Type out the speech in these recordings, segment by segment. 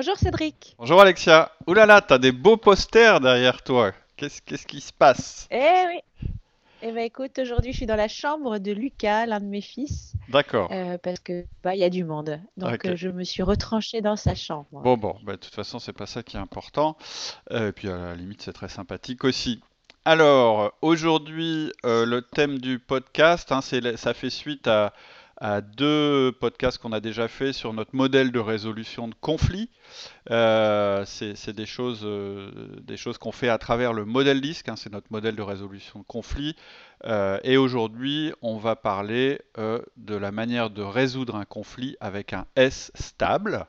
Bonjour Cédric. Bonjour Alexia. Ouh là là, t'as des beaux posters derrière toi. Qu'est-ce qu'est-ce qui se passe? Eh oui. Eh ben écoute, aujourd'hui je suis dans la chambre de Lucas, l'un de mes fils, D'accord. euh, parce que bah il y a du monde. Donc euh, je me suis retranchée dans sa chambre. Bon bon, bah, de toute façon c'est pas ça qui est important. Euh, et puis à la limite c'est très sympathique aussi. Alors aujourd'hui le thème du podcast, hein, ça fait suite à, à deux podcasts qu'on a déjà fait sur notre modèle de résolution de conflits. Euh, c'est des choses, euh, choses qu'on fait à travers le modèle disque, hein, c'est notre modèle de résolution de conflits. Euh, et aujourd'hui, on va parler de la manière de résoudre un conflit avec un S stable.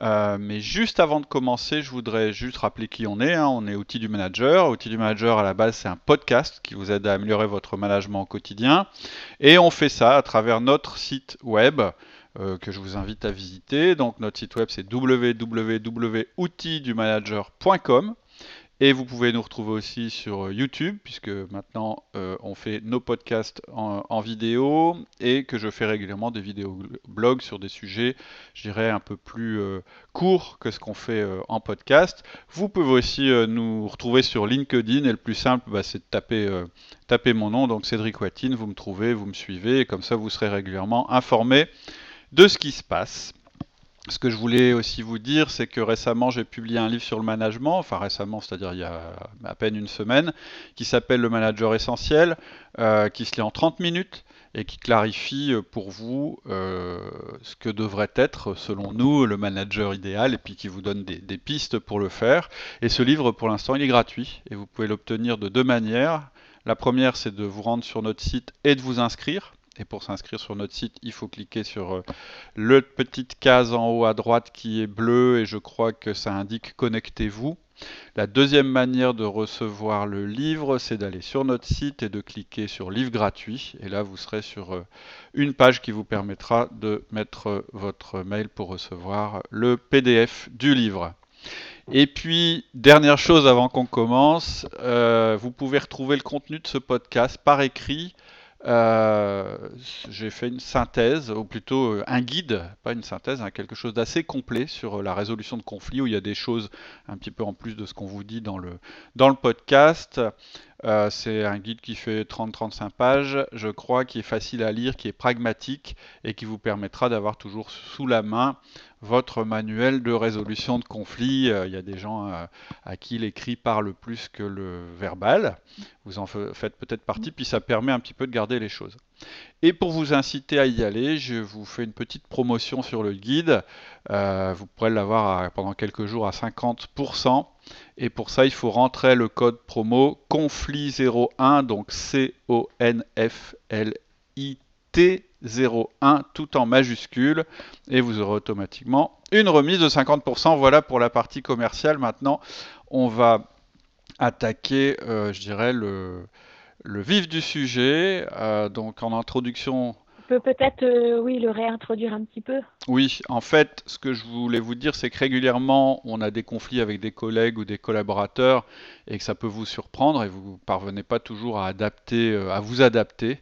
Euh, mais juste avant de commencer, je voudrais juste rappeler qui on est. hein. On est Outils du Manager. Outils du Manager, à la base, c'est un podcast qui vous aide à améliorer votre management au quotidien. Et on fait ça à travers notre site web euh, que je vous invite à visiter. Donc notre site web, c'est www.outildumanager.com. Et vous pouvez nous retrouver aussi sur YouTube, puisque maintenant euh, on fait nos podcasts en, vidéo et que je fais régulièrement des vidéos blogs sur des sujets, je dirais, un peu plus euh, courts que ce qu'on fait euh, en podcast. Vous pouvez aussi euh, nous retrouver sur LinkedIn et le plus simple, bah, c'est de taper, euh, taper mon nom, donc Cédric Watine, vous me trouvez, vous me suivez, et comme ça vous serez régulièrement informé de ce qui se passe. Ce que je voulais aussi vous dire, c'est que récemment j'ai publié un livre sur le management, enfin récemment, c'est-à-dire il y a à peine une semaine, qui s'appelle Le Manager Essentiel, euh, qui se lit en 30 minutes et qui clarifie euh, pour vous euh, ce que devrait être, selon nous, le manager idéal, et puis qui vous donne des, des pistes pour le faire. Et ce livre, pour l'instant, il est gratuit, et vous pouvez l'obtenir de deux manières. La première, c'est de vous rendre sur notre site et de vous inscrire. Et pour s'inscrire sur notre site, il faut cliquer sur euh, le petite case en haut à droite qui est bleue et je crois que ça indique connectez-vous. La deuxième manière de recevoir le livre, c'est d'aller sur notre site et de cliquer sur livre gratuit. Et là, vous serez sur euh, une page qui vous permettra de mettre euh, votre mail pour recevoir le PDF du livre. Et puis, dernière chose avant qu'on commence, vous pouvez retrouver le contenu de ce podcast par écrit euh, j'ai fait une synthèse, ou plutôt euh, un guide, pas une synthèse, hein, quelque chose d'assez complet sur euh, la résolution de conflits, où il y a des choses un petit peu en plus de ce qu'on vous dit dans le, dans le podcast. C'est un guide qui fait 30-35 pages, je crois, qui est facile à lire, qui est pragmatique et qui vous permettra d'avoir toujours sous la main votre manuel de résolution de conflits. Euh, Il y a des gens euh, à qui l'écrit parle plus que le verbal. Vous en fa- faites peut-être partie, puis ça permet un petit peu de garder les choses. Et pour vous inciter à y aller, je vous fais une petite promotion sur le guide. Euh, vous pourrez l'avoir pendant quelques jours à 50%. Et pour ça, il faut rentrer le code promo conflit01, donc C-O-N-F-L-I-T 01, tout en majuscule. Et vous aurez automatiquement une remise de 50%. Voilà pour la partie commerciale. Maintenant, on va attaquer, euh, je dirais, le, le vif du sujet. Euh, donc en introduction, On peut peut-être, euh, oui, le réintroduire un petit peu. oui, en fait, ce que je voulais vous dire, c'est que régulièrement, on a des conflits avec des collègues ou des collaborateurs et que ça peut vous surprendre et vous parvenez pas toujours à adapter, euh, à vous adapter.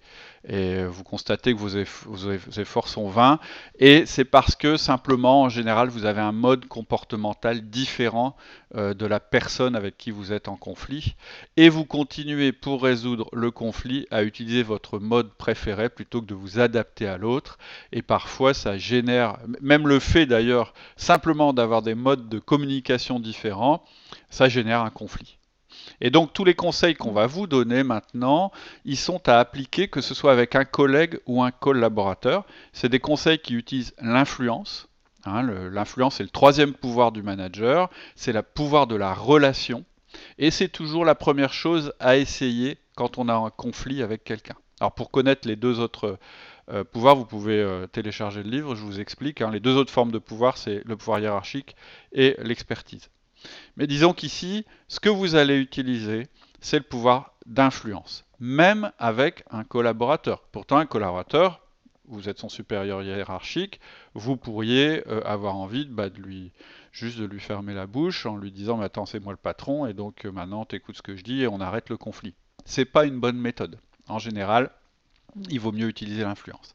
Et euh, vous constatez que vos, eff- vos eff- vos efforts sont vains. Et c'est parce que simplement, en général, vous avez un mode comportemental différent euh, de la personne avec qui vous êtes en conflit. Et vous continuez pour résoudre le conflit à utiliser votre mode préféré plutôt que de vous adapter à l'autre. Et parfois ça génère, même le fait d'ailleurs simplement d'avoir des modes de communication différents, ça génère un conflit. Et donc tous les conseils qu'on va vous donner maintenant, ils sont à appliquer que ce soit avec un collègue ou un collaborateur. C'est des conseils qui utilisent l'influence. Hein, l'influence est le troisième pouvoir du manager, c'est le pouvoir de la relation. Et c'est toujours la première chose à essayer quand on a un conflit avec quelqu'un. Alors pour connaître les deux autres euh, pouvoirs, vous pouvez euh, télécharger le livre, je vous explique. hein. Les deux autres formes de pouvoir, c'est le pouvoir hiérarchique et l'expertise. Mais disons qu'ici, ce que vous allez utiliser, c'est le pouvoir d'influence, même avec un collaborateur. Pourtant, un collaborateur, vous êtes son supérieur hiérarchique, vous pourriez euh, avoir envie bah, de lui juste de lui fermer la bouche en lui disant mais attends c'est moi le patron et donc euh, maintenant t'écoutes ce que je dis et on arrête le conflit. C'est pas une bonne méthode. En général, il vaut mieux utiliser l'influence.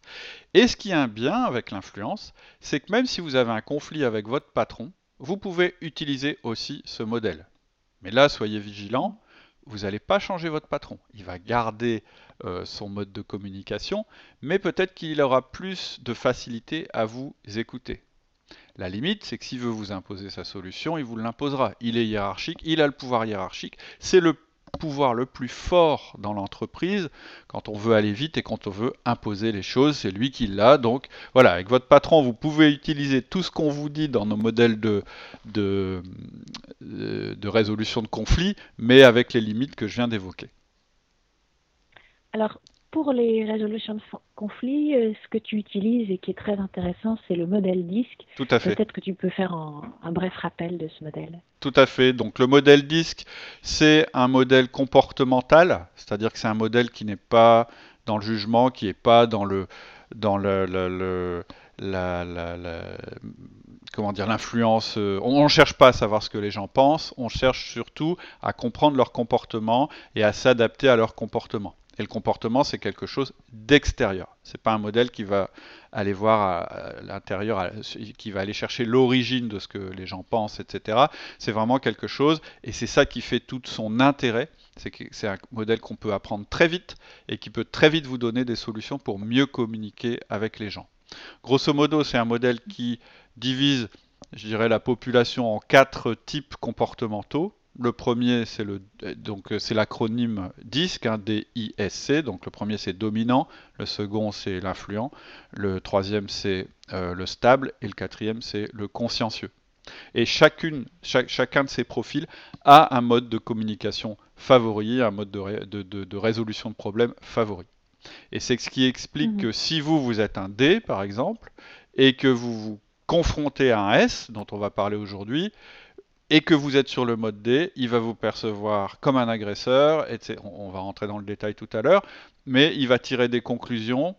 Et ce qui est un bien avec l'influence, c'est que même si vous avez un conflit avec votre patron, vous pouvez utiliser aussi ce modèle. Mais là, soyez vigilants, vous n'allez pas changer votre patron. Il va garder euh, son mode de communication, mais peut-être qu'il aura plus de facilité à vous écouter. La limite, c'est que s'il veut vous imposer sa solution, il vous l'imposera. Il est hiérarchique, il a le pouvoir hiérarchique. C'est le pouvoir le plus fort dans l'entreprise quand on veut aller vite et quand on veut imposer les choses, c'est lui qui l'a. Donc voilà, avec votre patron, vous pouvez utiliser tout ce qu'on vous dit dans nos modèles de, de, de résolution de conflits, mais avec les limites que je viens d'évoquer. Alors, pour les résolutions de conflits, euh, ce que tu utilises et qui est très intéressant, c'est le modèle DISC. Tout à fait. Peut-être que tu peux faire un, bref rappel de ce modèle. Tout à fait. Donc le modèle DISC, c'est un modèle comportemental, c'est-à-dire que c'est un modèle qui n'est pas dans le jugement, qui n'est pas dans le dans le, la, comment dire l'influence. Euh, on ne cherche pas à savoir ce que les gens pensent, on cherche surtout à comprendre leur comportement et à s'adapter à leur comportement. Et le comportement, c'est quelque chose d'extérieur. C'est pas un modèle qui va aller voir à, l'intérieur, qui va aller chercher l'origine de ce que les gens pensent, etc. C'est vraiment quelque chose, et c'est ça qui fait tout son intérêt. C'est un modèle qu'on peut apprendre très vite et qui peut très vite vous donner des solutions pour mieux communiquer avec les gens. Grosso modo, c'est un modèle qui divise, je dirais, la population en quatre types comportementaux. Le premier, c'est le donc c'est l'acronyme DISC, hein, D-I-S-C. Donc le premier c'est dominant, le second c'est l'influent, le troisième c'est euh, le stable et le quatrième c'est le consciencieux. Et chacune, chacun de ces profils a un mode de communication favori, un mode de, résolution de problèmes favori. Et c'est ce qui explique mhm. que si vous, vous êtes un D, par exemple, et que vous vous confrontez à un S, dont on va parler aujourd'hui, et que vous êtes sur le mode D, il va vous percevoir comme un agresseur, et on va rentrer dans le détail tout à l'heure, mais il va tirer des conclusions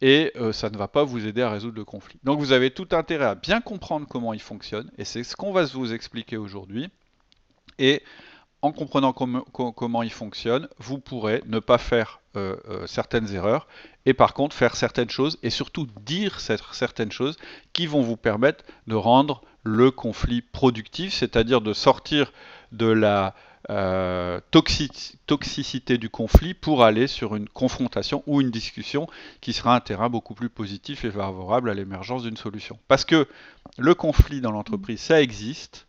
et euh, ça ne va pas vous aider à résoudre le conflit. Donc vous avez tout intérêt à bien comprendre comment il fonctionne, et c'est ce qu'on va vous expliquer aujourd'hui. Et en comprenant comment il fonctionne, vous pourrez ne pas faire euh, euh, certaines erreurs, et par contre faire certaines choses, et surtout dire certaines choses qui vont vous permettre de rendre le conflit productif, c'est-à-dire de sortir de la euh, toxicité du conflit pour aller sur une confrontation ou une discussion qui sera un terrain beaucoup plus positif et favorable à l'émergence d'une solution. Parce que le conflit dans l'entreprise, ça existe,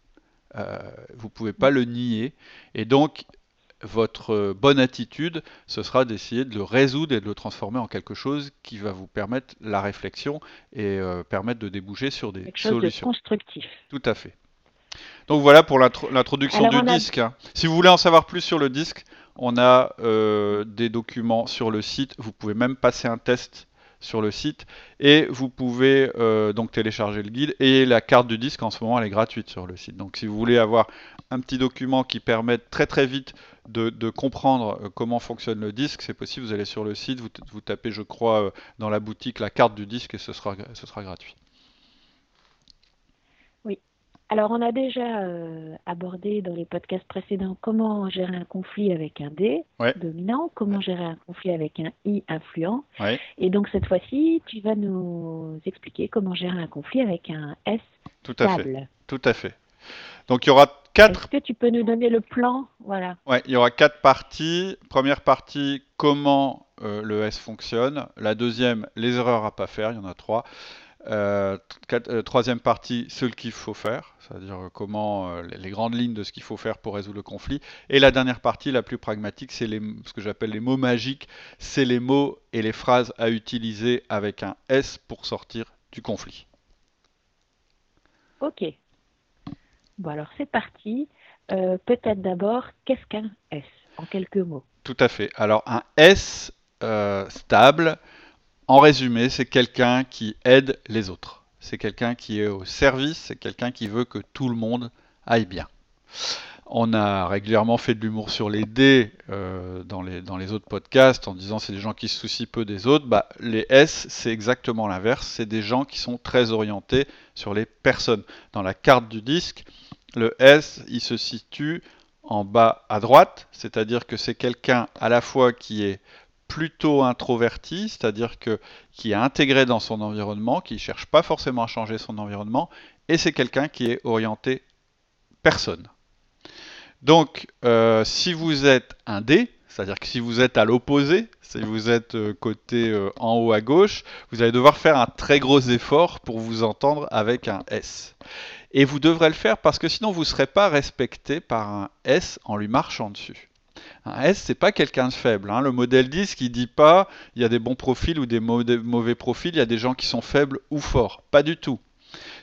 euh, vous ne pouvez pas le nier, et donc votre bonne attitude, ce sera d'essayer de le résoudre et de le transformer en quelque chose qui va vous permettre la réflexion et euh, permettre de déboucher sur des quelque solutions. Chose de constructif. Tout à fait. Donc voilà pour l'introduction du disque. Hein. Si vous voulez en savoir plus sur le disque, on a euh, des documents sur le site. Vous pouvez même passer un test sur le site et vous pouvez euh, donc télécharger le guide et la carte du disque en ce moment elle est gratuite sur le site. Donc si vous voulez avoir un petit document qui permette très très vite de, comprendre euh, comment fonctionne le disque, c'est possible, vous allez sur le site, vous, tapez je crois euh, dans la boutique la carte du disque et ce sera, ce sera gratuit. Oui. Alors on a déjà euh, abordé dans les podcasts précédents comment gérer un conflit avec un D dominant, comment gérer un conflit avec un I influent. Et donc cette fois-ci, tu vas nous expliquer comment gérer un conflit avec un S Tout à fait. Tout à fait. Donc il y aura quatre. Est-ce que tu peux nous donner le plan? Voilà. Ouais, il y aura quatre parties. Première partie, comment euh, le S fonctionne. La deuxième, les erreurs à pas faire. Il y en a trois. Euh, euh, troisième partie, ce qu'il faut faire, c'est-à-dire comment les grandes lignes de ce qu'il faut faire pour résoudre le conflit. Et la dernière partie, la plus pragmatique, c'est ce que j'appelle les mots magiques. C'est les mots et les phrases à utiliser avec un S pour sortir du conflit. Ok. Bon, alors c'est parti. Euh, peut-être d'abord, qu'est-ce qu'un S en quelques mots? Tout à fait. Alors un S euh, stable, en résumé, c'est quelqu'un qui aide les autres. C'est quelqu'un qui est au service, c'est quelqu'un qui veut que tout le monde aille bien. On a régulièrement fait de l'humour sur les D euh, dans, les, autres podcasts en disant c'est des gens qui se soucient peu des autres. Bah, les S, c'est exactement l'inverse. C'est des gens qui sont très orientés sur les personnes. Dans la carte du disque, le S, il se situe en bas à droite, c'est-à-dire que c'est quelqu'un à la fois qui est plutôt introverti, c'est-à-dire que qui est intégré dans son environnement, qui ne cherche pas forcément à changer son environnement, et c'est quelqu'un qui est orienté personne. Donc, euh, si vous êtes un D, c'est-à-dire que si vous êtes à l'opposé, si vous êtes euh, côté euh, en haut à gauche, vous allez devoir faire un très gros effort pour vous entendre avec un S. Et vous devrez le faire parce que sinon vous ne serez pas respecté par un S en lui marchant dessus. Un S, c'est pas quelqu'un de faible. Hein. Le modèle 10 qui dit pas il y a des bons profils ou des mauvais profils, il y a des gens qui sont faibles ou forts. Pas du tout.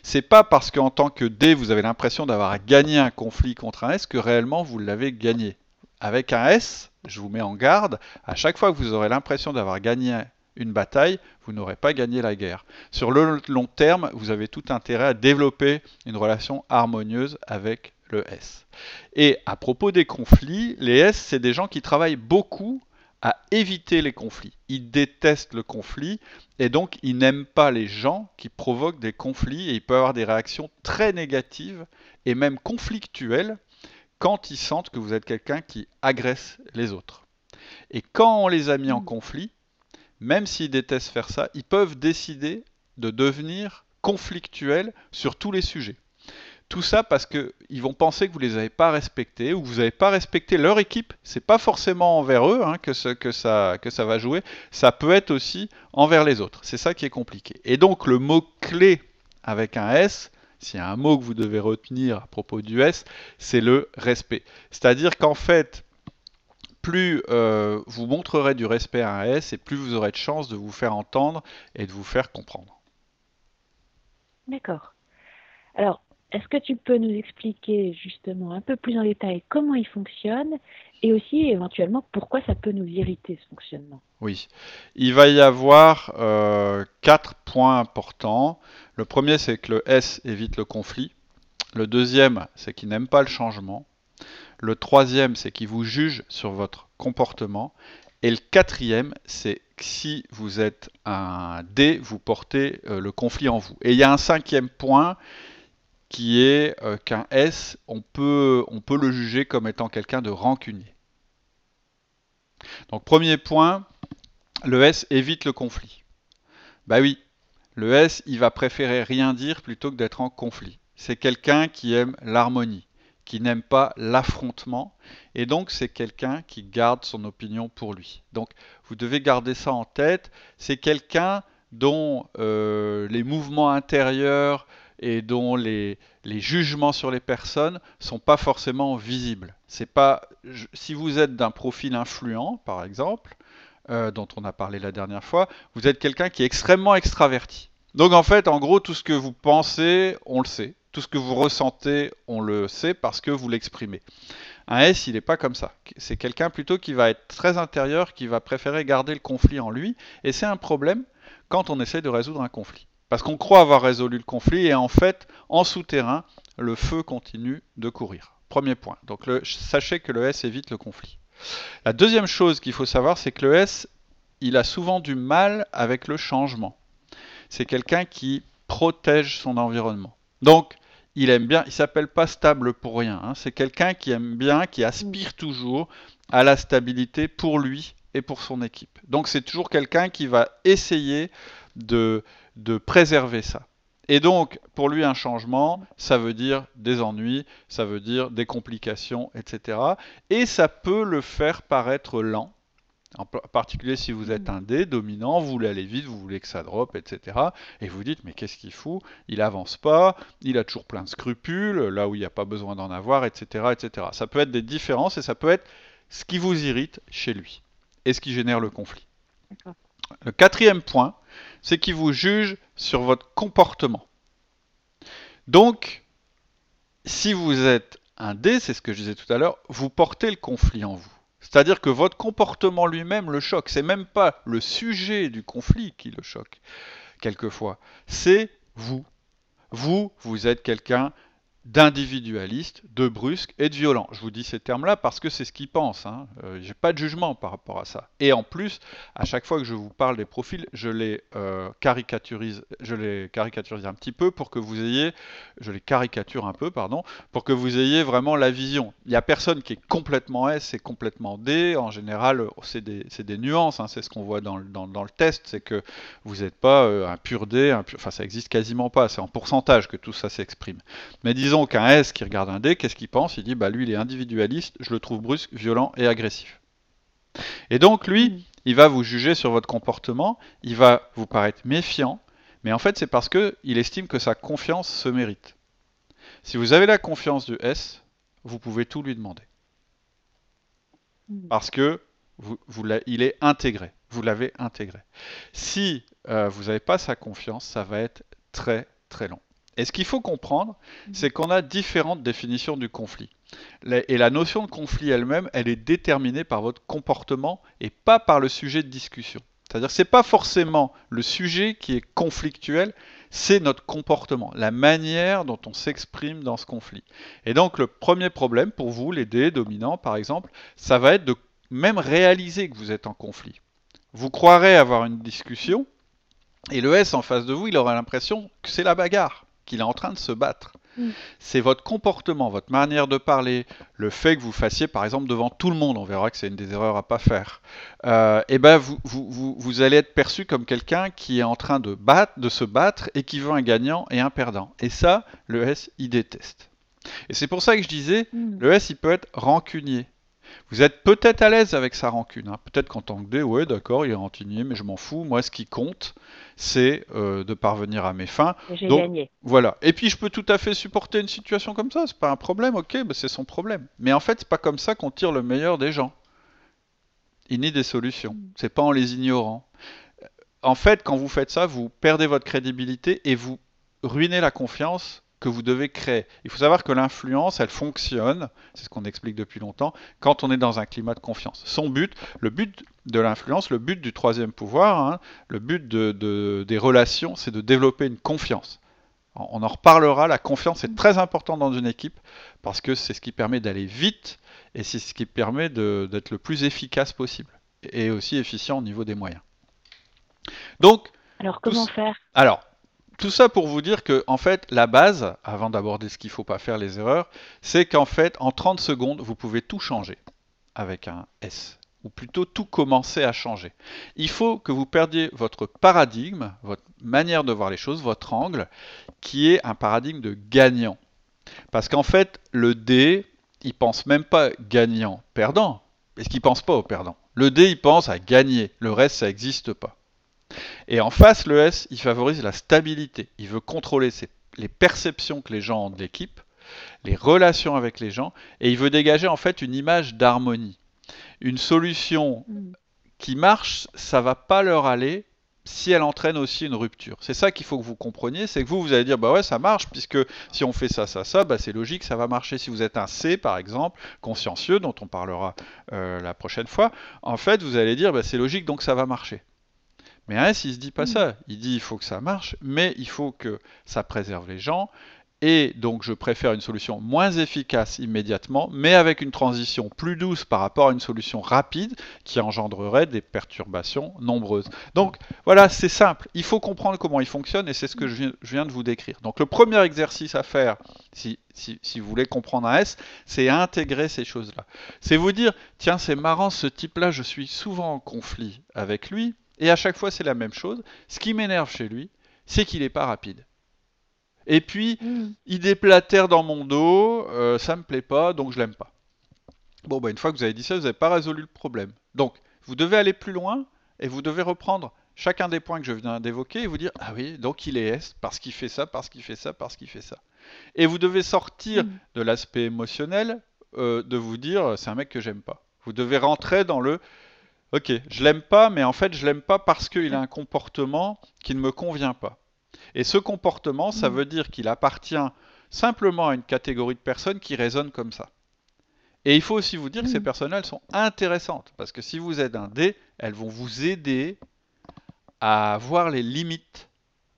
C'est pas parce qu'en tant que D, vous avez l'impression d'avoir gagné un conflit contre un S que réellement vous l'avez gagné. Avec un S, je vous mets en garde, à chaque fois que vous aurez l'impression d'avoir gagné une bataille, vous n'aurez pas gagné la guerre. Sur le long terme, vous avez tout intérêt à développer une relation harmonieuse avec le S. Et à propos des conflits, les S, c'est des gens qui travaillent beaucoup à éviter les conflits. Ils détestent le conflit et donc ils n'aiment pas les gens qui provoquent des conflits et ils peuvent avoir des réactions très négatives et même conflictuelles quand ils sentent que vous êtes quelqu'un qui agresse les autres. Et quand on les a mis en mm. conflit, même s'ils détestent faire ça, ils peuvent décider de devenir conflictuels sur tous les sujets. Tout ça parce qu'ils vont penser que vous ne les avez pas respectés ou que vous n'avez pas respecté leur équipe. C'est pas forcément envers eux hein, que, que, ça, que ça va jouer. Ça peut être aussi envers les autres. C'est ça qui est compliqué. Et donc le mot clé avec un S, s'il y a un mot que vous devez retenir à propos du S, c'est le respect. C'est-à-dire qu'en fait, plus euh, vous montrerez du respect à un S et plus vous aurez de chances de vous faire entendre et de vous faire comprendre. D'accord. Alors, est-ce que tu peux nous expliquer justement un peu plus en détail comment il fonctionne et aussi éventuellement pourquoi ça peut nous irriter ce fonctionnement? Oui, il va y avoir euh, quatre points importants. Le premier, c'est que le S évite le conflit. Le deuxième, c'est qu'il n'aime pas le changement. Le troisième, c'est qu'il vous juge sur votre comportement. Et le quatrième, c'est que si vous êtes un D, vous portez euh, le conflit en vous. Et il y a un cinquième point qui est euh, qu'un S, on peut, le juger comme étant quelqu'un de rancunier. Donc premier point, le S évite le conflit. Bah oui, le S, il va préférer rien dire plutôt que d'être en conflit. C'est quelqu'un qui aime l'harmonie, qui n'aime pas l'affrontement, et donc c'est quelqu'un qui garde son opinion pour lui. Donc vous devez garder ça en tête. C'est quelqu'un dont euh, les mouvements intérieurs, et dont les, jugements sur les personnes sont pas forcément visibles. C'est pas si vous êtes d'un profil influent, par exemple, euh, dont on a parlé la dernière fois, vous êtes quelqu'un qui est extrêmement extraverti. Donc en fait, en gros, tout ce que vous pensez, on le sait. Tout ce que vous ressentez, on le sait parce que vous l'exprimez. Un S, il n'est pas comme ça. C'est quelqu'un plutôt qui va être très intérieur, qui va préférer garder le conflit en lui. Et c'est un problème quand on essaie de résoudre un conflit. Parce qu'on croit avoir résolu le conflit et en fait, en souterrain, le feu continue de courir. Premier point. Donc sachez que le S évite le conflit. La deuxième chose qu'il faut savoir, c'est que le S, il a souvent du mal avec le changement. C'est quelqu'un qui protège son environnement. Donc, il aime bien, il s'appelle pas stable pour rien. Hein. C'est quelqu'un qui aime bien, qui aspire toujours à la stabilité pour lui et pour son équipe. Donc, c'est toujours quelqu'un qui va essayer de, de préserver ça. Et donc, pour lui, un changement, ça veut dire des ennuis, ça veut dire des complications, etc. Et ça peut le faire paraître lent, en particulier si vous êtes un dé dominant, vous voulez aller vite, vous voulez que ça drop, etc. Et vous dites, mais qu'est-ce qu'il fout? Il avance pas, il a toujours plein de scrupules, là où il n'y a pas besoin d'en avoir, etc., etc. Ça peut être des différences et ça peut être ce qui vous irrite chez lui et ce qui génère le conflit. Le quatrième point, c'est qu'il vous juge sur votre comportement. Donc, si vous êtes un D, c'est ce que je disais tout à l'heure, vous portez le conflit en vous. C'est-à-dire que votre comportement lui-même le choque. C'est même pas le sujet du conflit qui le choque, quelquefois. C'est vous. Vous, vous êtes quelqu'un d'individualiste, de brusque et de violent. Je vous dis ces termes-là parce que c'est ce qu'ils pensent. Hein. Euh, J'ai pas de jugement par rapport à ça. Et en plus, à chaque fois que je vous parle des profils, je les euh, je les caricaturise un petit peu pour que vous ayez, je les caricature un peu, pardon, pour que vous ayez vraiment la vision. Il y a personne qui est complètement S et complètement D. En général, c'est des, nuances. Hein. C'est ce qu'on voit dans, le test, c'est que vous n'êtes pas euh, un pur D, enfin ça existe quasiment pas. C'est en pourcentage que tout ça s'exprime. Mais disons disons qu'un S qui regarde un D, qu'est-ce qu'il pense? Il dit bah lui il est individualiste, je le trouve brusque, violent et agressif. Et donc lui, mm. il va vous juger sur votre comportement, il va vous paraître méfiant, mais en fait c'est parce que il estime que sa confiance se mérite. Si vous avez la confiance du S, vous pouvez tout lui demander. Mm. Parce que vous, il est intégré, vous l'avez intégré. Si euh, vous n'avez pas sa confiance, ça va être très très long. Et ce qu'il faut comprendre, mhm. c'est qu'on a différentes définitions du conflit. Et la notion de conflit elle-même, elle est déterminée par votre comportement et pas par le sujet de discussion. C'est-à-dire que ce n'est pas forcément le sujet qui est conflictuel, c'est notre comportement, la manière dont on s'exprime dans ce conflit. Et donc le premier problème pour vous, les dés dominants par exemple, ça va être de même réaliser que vous êtes en conflit. Vous croirez avoir une discussion, et le S en face de vous, il aura l'impression que c'est la bagarre qu'il est en train de se battre. Mm. C'est votre comportement, votre manière de parler, le fait que vous fassiez par exemple devant tout le monde, on verra que c'est une des erreurs à pas faire, euh, et ben vous, vous, vous, allez être perçu comme quelqu'un qui est en train de, battre, de se battre et qui veut un gagnant et un perdant. Et ça, le S, il déteste. Et c'est pour ça que je disais, mm. le S, il peut être rancunier. Vous êtes peut-être à l'aise avec sa rancune. Hein. Peut-être qu'en tant que D, ouais, d'accord, il est rancunier, mais je m'en fous. Moi, ce qui compte, c'est euh, de parvenir à mes fins. J'ai gagné. Voilà. Et puis, je peux tout à fait supporter une situation comme ça. C'est pas un problème, ok, bah, c'est son problème. Mais en fait, c'est pas comme ça qu'on tire le meilleur des gens. Il n'y a des solutions. Mm. C'est pas en les ignorant. En fait, quand vous faites ça, vous perdez votre crédibilité et vous ruinez la confiance que vous devez créer. Il faut savoir que l'influence, elle fonctionne, c'est ce qu'on explique depuis longtemps, quand on est dans un climat de confiance. Son but, le but de l'influence, le but du troisième pouvoir, hein, le but de, des relations, c'est de développer une confiance. On en reparlera, la confiance est très importante dans une équipe parce que c'est ce qui permet d'aller vite et c'est ce qui permet d'être le plus efficace possible et aussi efficient au niveau des moyens. Donc, alors comment faire? Alors, tout ça pour vous dire que, fait, la base, avant d'aborder ce qu'il ne faut pas faire, les erreurs, c'est qu'en fait, en 30 secondes, vous pouvez tout changer avec un S. Ou plutôt tout commencer à changer. Il faut que vous perdiez votre paradigme, votre manière de voir les choses, votre angle, qui est un paradigme de gagnant. Parce qu'en fait, le D, il pense même pas gagnant-perdant, parce qu'il pense pas au perdant? Le D, il pense à gagner. Le reste, ça n'existe pas. Et en face, le S, il favorise la stabilité. Il veut contrôler les perceptions que les gens ont de l'équipe, les relations avec les gens, et il veut dégager en fait une image d'harmonie. Une solution mm. qui marche, ça va pas leur aller si elle entraîne aussi une rupture. C'est ça qu'il faut que vous compreniez, c'est que vous, vous allez dire, bah ouais, ça marche, puisque si on fait ça, ça, ça, bah c'est logique, ça va marcher. Si vous êtes un C, par exemple, consciencieux, dont on parlera euh, la prochaine fois, en fait, vous allez dire, bah c'est logique, donc ça va marcher. Mais un S, il se dit pas mm. ça. Il dit il faut que ça marche, mais il faut que ça préserve les gens. Et donc je préfère une solution moins efficace immédiatement, mais avec une transition plus douce par rapport à une solution rapide qui engendrerait des perturbations nombreuses. Donc voilà, c'est simple. Il faut comprendre comment il fonctionne et c'est ce que je viens de vous décrire. Donc le premier exercice à faire, si, si, si vous voulez comprendre un S, c'est intégrer ces choses-là. C'est vous dire, tiens, c'est marrant, ce type-là, je suis souvent en conflit avec lui. Et à chaque fois, c'est la même chose. Ce qui m'énerve chez lui, c'est qu'il n'est pas rapide. Et puis, mm. il déplatère dans mon dos, euh, ça me plaît pas, donc je l'aime pas. Bon, bah, une fois que vous avez dit ça, vous n'avez pas résolu le problème. Donc, vous devez aller plus loin et vous devez reprendre chacun des points que je viens d'évoquer et vous dire Ah oui, donc il est S parce qu'il fait ça, parce qu'il fait ça, parce qu'il fait ça. Et vous devez sortir mm. de l'aspect émotionnel, euh, de vous dire C'est un mec que j'aime pas. Vous devez rentrer dans le Ok, je l'aime pas, mais en fait, je l'aime pas parce qu'il a un comportement qui ne me convient pas. Et ce comportement, ça mm. veut dire qu'il appartient simplement à une catégorie de personnes qui raisonnent comme ça. Et il faut aussi vous dire que ces mm. personnes elles sont intéressantes, parce que si vous êtes un D, elles vont vous aider à voir les limites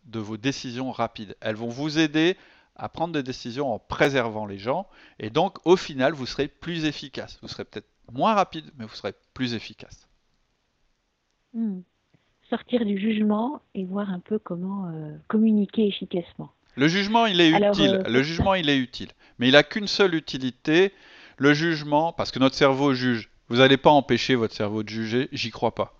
de vos décisions rapides. Elles vont vous aider à prendre des décisions en préservant les gens. Et donc, au final, vous serez plus efficace. Vous serez peut-être moins rapide, mais vous serez plus efficace. Hmm. Sortir du jugement et voir un peu comment euh, communiquer efficacement. Le jugement, il est utile. Euh, le jugement, il est utile. Mais il n'a qu'une seule utilité. Le jugement, parce que notre cerveau juge. Vous n'allez pas empêcher votre cerveau de juger, j'y crois pas.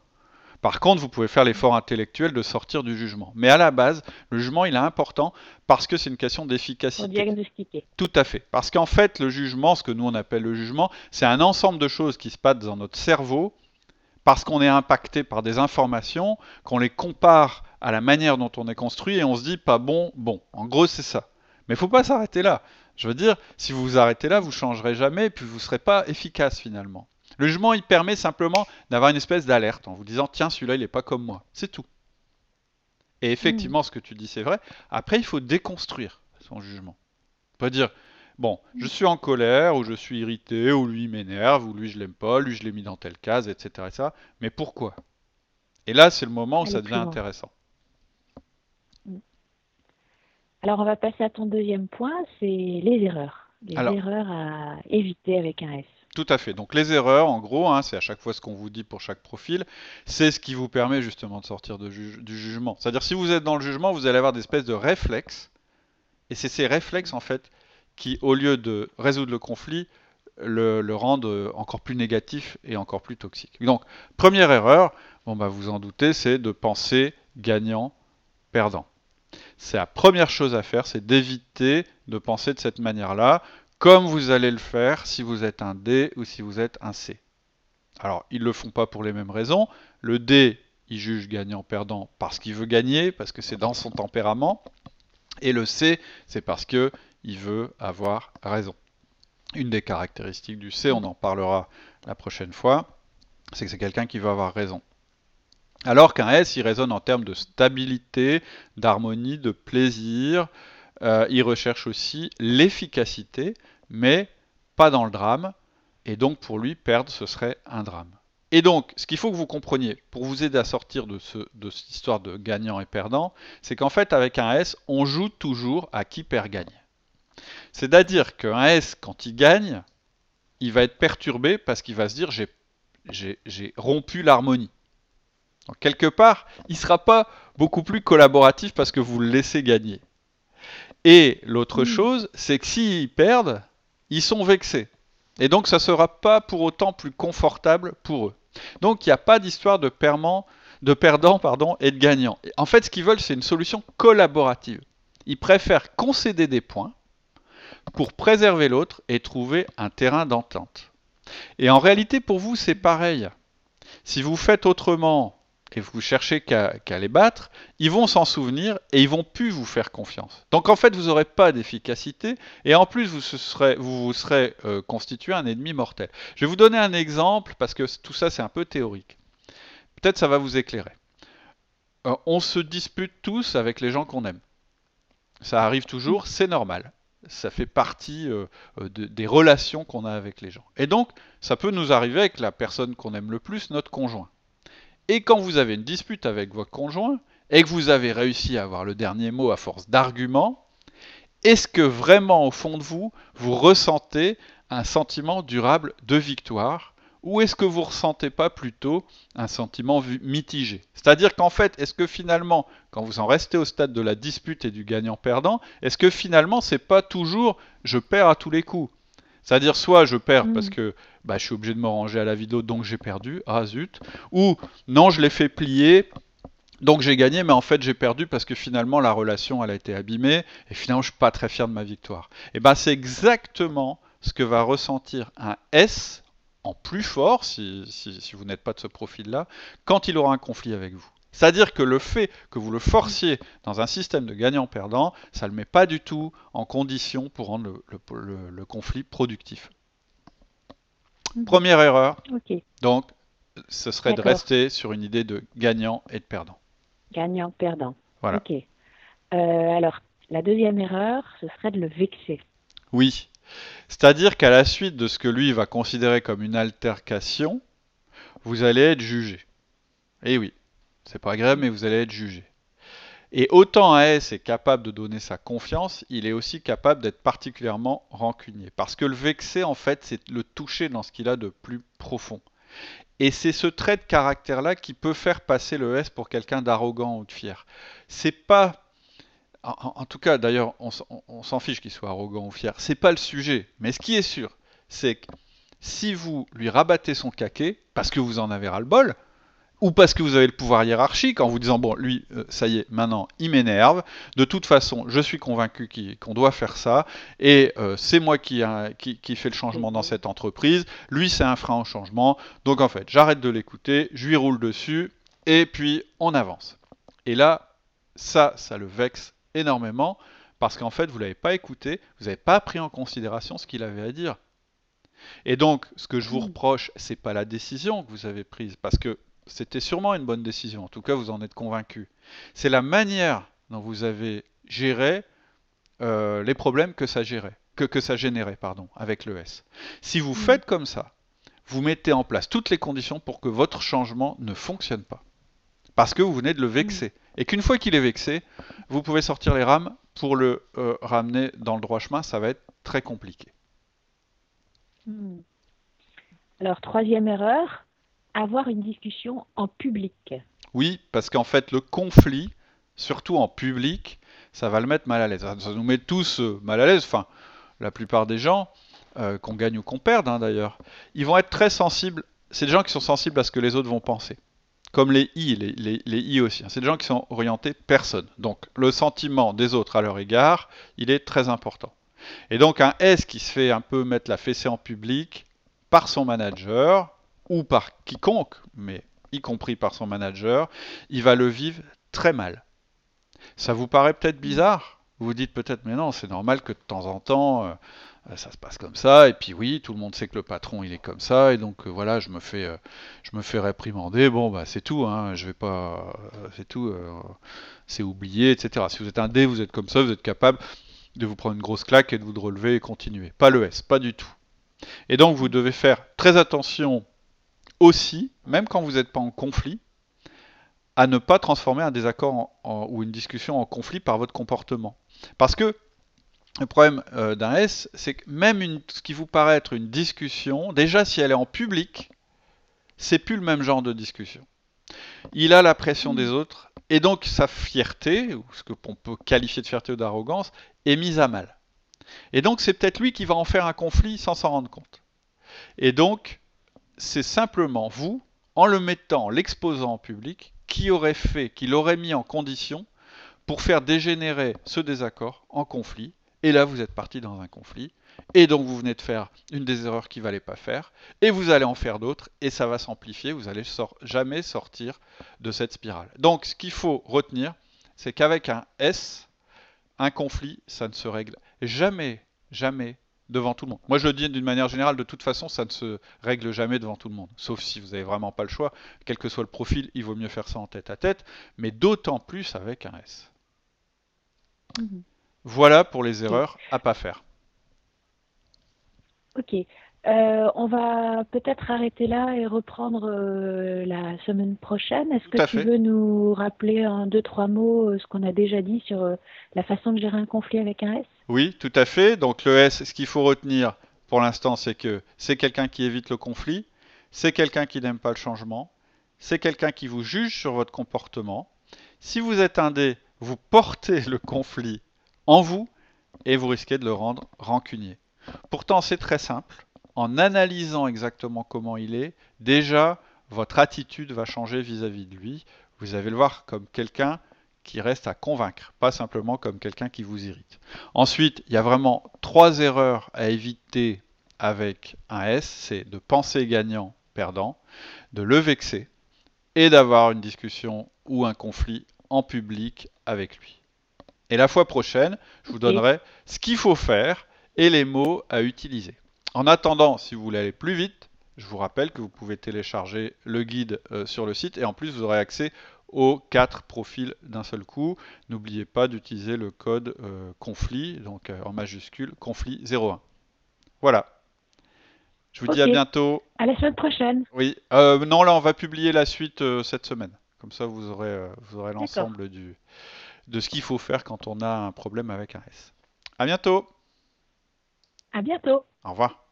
Par contre, vous pouvez faire l'effort intellectuel de sortir du jugement. Mais à la base, le jugement, il est important parce que c'est une question d'efficacité. diagnostiquer. Tout à fait. Parce qu'en fait, le jugement, ce que nous on appelle le jugement, c'est un ensemble de choses qui se passent dans notre cerveau parce qu'on est impacté par des informations, qu'on les compare à la manière dont on est construit et on se dit pas bon, bon. En gros, c'est ça. Mais il faut pas s'arrêter là. Je veux dire, si vous vous arrêtez là, vous changerez jamais et puis vous ne serez pas efficace finalement. Le jugement, il permet simplement d'avoir une espèce d'alerte en vous disant tiens, celui-là, il n'est pas comme moi. C'est tout. Et effectivement, mm. ce que tu dis, c'est vrai. Après, il faut déconstruire son jugement. On peut dire bon, je suis en colère, ou je suis irrité, ou lui m'énerve, ou lui je l'aime pas, lui je l'ai mis dans telle case, etc. etc. Mais pourquoi? Et là, c'est le moment où ça devient intéressant. Mm. Alors, on va passer à ton deuxième point, c'est les erreurs. Les erreurs à éviter avec un S. Tout à fait. Donc les erreurs, en gros, hein, c'est à chaque fois ce qu'on vous dit pour chaque profil, c'est ce qui vous permet justement de sortir du jugement. C'est-à-dire si vous êtes dans le jugement, vous allez avoir des espèces de réflexes, et c'est ces réflexes en fait qui, au lieu de résoudre le conflit, le, rendent encore plus négatif et encore plus toxique. Donc première erreur, bon bah vous en doutez, c'est de penser gagnant-perdant. C'est la première chose à faire, c'est d'éviter de penser de cette manière-là comme vous allez le faire si vous êtes un D ou si vous êtes un C. Alors, ils ne le font pas pour les mêmes raisons. Le D, il juge gagnant-perdant parce qu'il veut gagner, parce que c'est dans son tempérament. Et le C, c'est parce qu'il veut avoir raison. Une des caractéristiques du C, on en parlera la prochaine fois, c'est que c'est quelqu'un qui veut avoir raison. Alors qu'un S, il résonne en termes de stabilité, d'harmonie, de plaisir. Euh, il recherche aussi l'efficacité, mais pas dans le drame, et donc pour lui, perdre, ce serait un drame. Et donc, ce qu'il faut que vous compreniez, pour vous aider à sortir de, cette histoire de gagnant et perdant, c'est qu'en fait, avec un S, on joue toujours à qui perd gagne. C'est-à-dire qu'un S, quand il gagne, il va être perturbé parce qu'il va se dire j'ai rompu l'harmonie. quelque part, il ne sera pas beaucoup plus collaboratif parce que vous le laissez gagner. Et l'autre chose, c'est que s'ils perdent, ils sont vexés. Et donc ça ne sera pas pour autant plus confortable pour eux. Donc il n'y a pas d'histoire de, de perdant pardon, et de gagnant. En fait, ce qu'ils veulent, c'est une solution collaborative. Ils préfèrent concéder des points pour préserver l'autre et trouver un terrain d'entente. Et en réalité, pour vous, c'est pareil. Si vous faites autrement et vous cherchez qu'à les battre, ils vont s'en souvenir et ils vont plus vous faire confiance. Donc en fait, vous n'aurez pas d'efficacité et en plus, vous vous serez euh, constitué un ennemi mortel. Je vais vous donner un exemple parce que tout ça, c'est un peu théorique. Peut-être ça va vous éclairer. Euh, on se dispute tous avec les gens qu'on aime. Ça arrive toujours, c'est normal. Ça fait partie euh, des relations qu'on a avec les gens. Et donc, ça peut nous arriver avec la personne qu'on aime le plus, notre conjoint. Et quand vous avez une dispute avec votre conjoint et que vous avez réussi à avoir le dernier mot à force d'arguments, est-ce que vraiment au fond de vous, vous ressentez un sentiment durable de victoire ou est-ce que vous ressentez pas plutôt un sentiment mitigé? C'est-à-dire qu'en fait, est-ce que finalement, quand vous en restez au stade de la dispute et du gagnant-perdant, est-ce que finalement c'est pas toujours je perds à tous les coups c'est-à-dire soit je perds parce mm. que bah, je suis obligé de me ranger à la vidéo, donc j'ai perdu, ah zut, ou non, je l'ai fait plier, donc j'ai gagné, mais en fait j'ai perdu parce que finalement la relation elle a été abîmée, et finalement je suis pas très fier de ma victoire. Et ben c'est exactement ce que va ressentir un S en plus fort, si, si vous n'êtes pas de ce profil-là, quand il aura un conflit avec vous. C'est-à-dire que le fait que vous le forciez dans un système de gagnant-perdant, ça ne le met pas du tout en condition pour rendre le, conflit productif. Mhm. Première erreur. Donc, ce serait de rester sur une idée de gagnant et de perdant. Gagnant-perdant. Voilà. Ok. Euh, alors, la deuxième erreur, ce serait de le vexer. Oui. C'est-à-dire qu'à la suite de ce que lui va considérer comme une altercation, vous allez être jugé. Eh oui. C'est pas agréable, mais vous allez être jugé. Et autant un S est capable de donner sa confiance, il est aussi capable d'être particulièrement rancunier. Parce que le vexé, en fait, c'est le toucher dans ce qu'il a de plus profond. Et c'est ce trait de caractère-là qui peut faire passer le S pour quelqu'un d'arrogant ou de fier. C'est pas. En, tout cas, d'ailleurs, on, s'en fiche qu'il soit arrogant ou fier. C'est pas le sujet. Mais ce qui est sûr, c'est que si vous lui rabattez son caquet, parce que vous en avez ras-le-bol, ou parce que vous avez le pouvoir hiérarchique en vous disant bon lui euh, ça y est maintenant il m'énerve. De toute façon je suis convaincu qu'on doit faire ça. Et euh, c'est moi qui, qui, qui fait le changement dans cette entreprise. Lui c'est un frein au changement. Donc en fait j'arrête de l'écouter je lui roule dessus et puis on avance. Et là ça ça le vexe énormément parce qu'en fait vous l'avez pas écouté vous n'avez pas pris en considération ce qu'il avait à dire et donc, ce que je vous reproche, c'est pas la décision que vous avez prise, parce que c'était sûrement une bonne décision, en tout cas vous en êtes convaincu. C'est la manière dont vous avez géré euh, les problèmes que ça gérait, que, ça générait, pardon, avec le S. Si vous faites comme ça, vous mettez en place toutes les conditions pour que votre changement ne fonctionne pas. Parce que vous venez de le vexer. Et qu'une fois qu'il est vexé, vous pouvez sortir les rames pour le euh, ramener dans le droit chemin, ça va être très compliqué. Mm. Alors, troisième erreur, avoir une discussion en public. Oui, parce qu'en fait, le conflit, surtout en public, ça va le mettre mal à l'aise. Ça nous met tous euh, mal à l'aise, enfin, la plupart des gens, euh, qu'on gagne ou qu'on perde hein, d'ailleurs, ils vont être très sensibles. C'est des gens qui sont sensibles à ce que les autres vont penser. Comme les I, les, I aussi. Hein. C'est des gens qui sont orientés personne. Donc le sentiment des autres à leur égard, il est très important. Et donc un S qui se fait un peu mettre la fessée en public par son manager, ou par quiconque, mais y compris par son manager, il va le vivre très mal. Ça vous paraît peut-être bizarre? Vous vous dites peut-être, mais non, c'est normal que de temps en temps, euh, ça se passe comme ça, et puis oui, tout le monde sait que le patron, il est comme ça, et donc euh, voilà, je me fais, euh, je me fais réprimander, bon, bah c'est tout, hein, je vais pas, c'est tout, c'est oublié, etc. Si vous êtes un D, vous êtes comme ça, vous êtes capable de vous prendre une grosse claque et de vous relever et continuer. Pas le S, pas du tout. Et donc vous devez faire très attention aussi, même quand vous n'êtes pas en conflit, à ne pas transformer un désaccord ou une discussion en conflit par votre comportement. Parce que le problème euh, d'un S, c'est que même ce qui vous paraît être une discussion, déjà si elle est en public, c'est plus le même genre de discussion. Il a la pression des autres, et donc sa fierté, ou ce qu'on peut qualifier de fierté ou d'arrogance, est mise à mal. Et donc c'est peut-être lui qui va en faire un conflit sans s'en rendre compte. Et donc, c'est simplement vous, en le mettant, l'exposant en public, qui aurait fait, qui l'aurait mis en condition pour faire dégénérer ce désaccord en conflit. Et là, vous êtes parti dans un conflit. Et donc, vous venez de faire une des erreurs qu'il ne valait pas faire. Et vous allez en faire d'autres. Et ça va s'amplifier. Vous n'allez jamais sortir de cette spirale. Donc, ce qu'il faut retenir, c'est qu'avec un S, un conflit, ça ne se règle jamais, jamais devant tout le monde. Moi, je le dis d'une manière générale, de toute façon, ça ne se règle jamais devant tout le monde. Sauf si vous n'avez vraiment pas le choix. Quel que soit le profil, il vaut mieux faire ça en tête à tête, mais d'autant plus avec un S. Mhm. Voilà pour les erreurs à pas faire. Ok. Euh, on va peut-être arrêter là et reprendre euh, la semaine prochaine. Est-ce que tu veux nous rappeler en deux, trois mots euh, ce qu'on a déjà dit sur la façon de gérer un conflit avec un S? Oui, tout à fait. Donc le S, ce qu'il faut retenir pour l'instant, c'est que c'est quelqu'un qui évite le conflit, c'est quelqu'un qui n'aime pas le changement, c'est quelqu'un qui vous juge sur votre comportement. Si vous êtes un D, vous portez le conflit en vous et vous risquez de le rendre rancunier. Pourtant, c'est très simple en analysant exactement comment il est, déjà, votre attitude va changer vis-à-vis de lui. Vous allez le voir comme quelqu'un qui reste à convaincre, pas simplement comme quelqu'un qui vous irrite. Ensuite, il y a vraiment trois erreurs à éviter avec un S, c'est de penser gagnant, perdant, de le vexer et d'avoir une discussion ou un conflit en public avec lui. Et la fois prochaine, je vous donnerai ce qu'il faut faire et les mots à utiliser. En attendant, si vous voulez aller plus vite, je vous rappelle que vous pouvez télécharger le guide euh, sur le site et en plus vous aurez accès aux quatre profils d'un seul coup. N'oubliez pas d'utiliser le code euh, conflit, donc euh, en majuscule, conflit 01. Voilà. Je vous dis à bientôt. À la semaine prochaine. Oui. non, là on va publier la suite cette semaine. Comme ça vous aurez, vous aurez l'ensemble du, de ce qu'il faut faire quand on a un problème avec un S. À bientôt. À bientôt. Au revoir.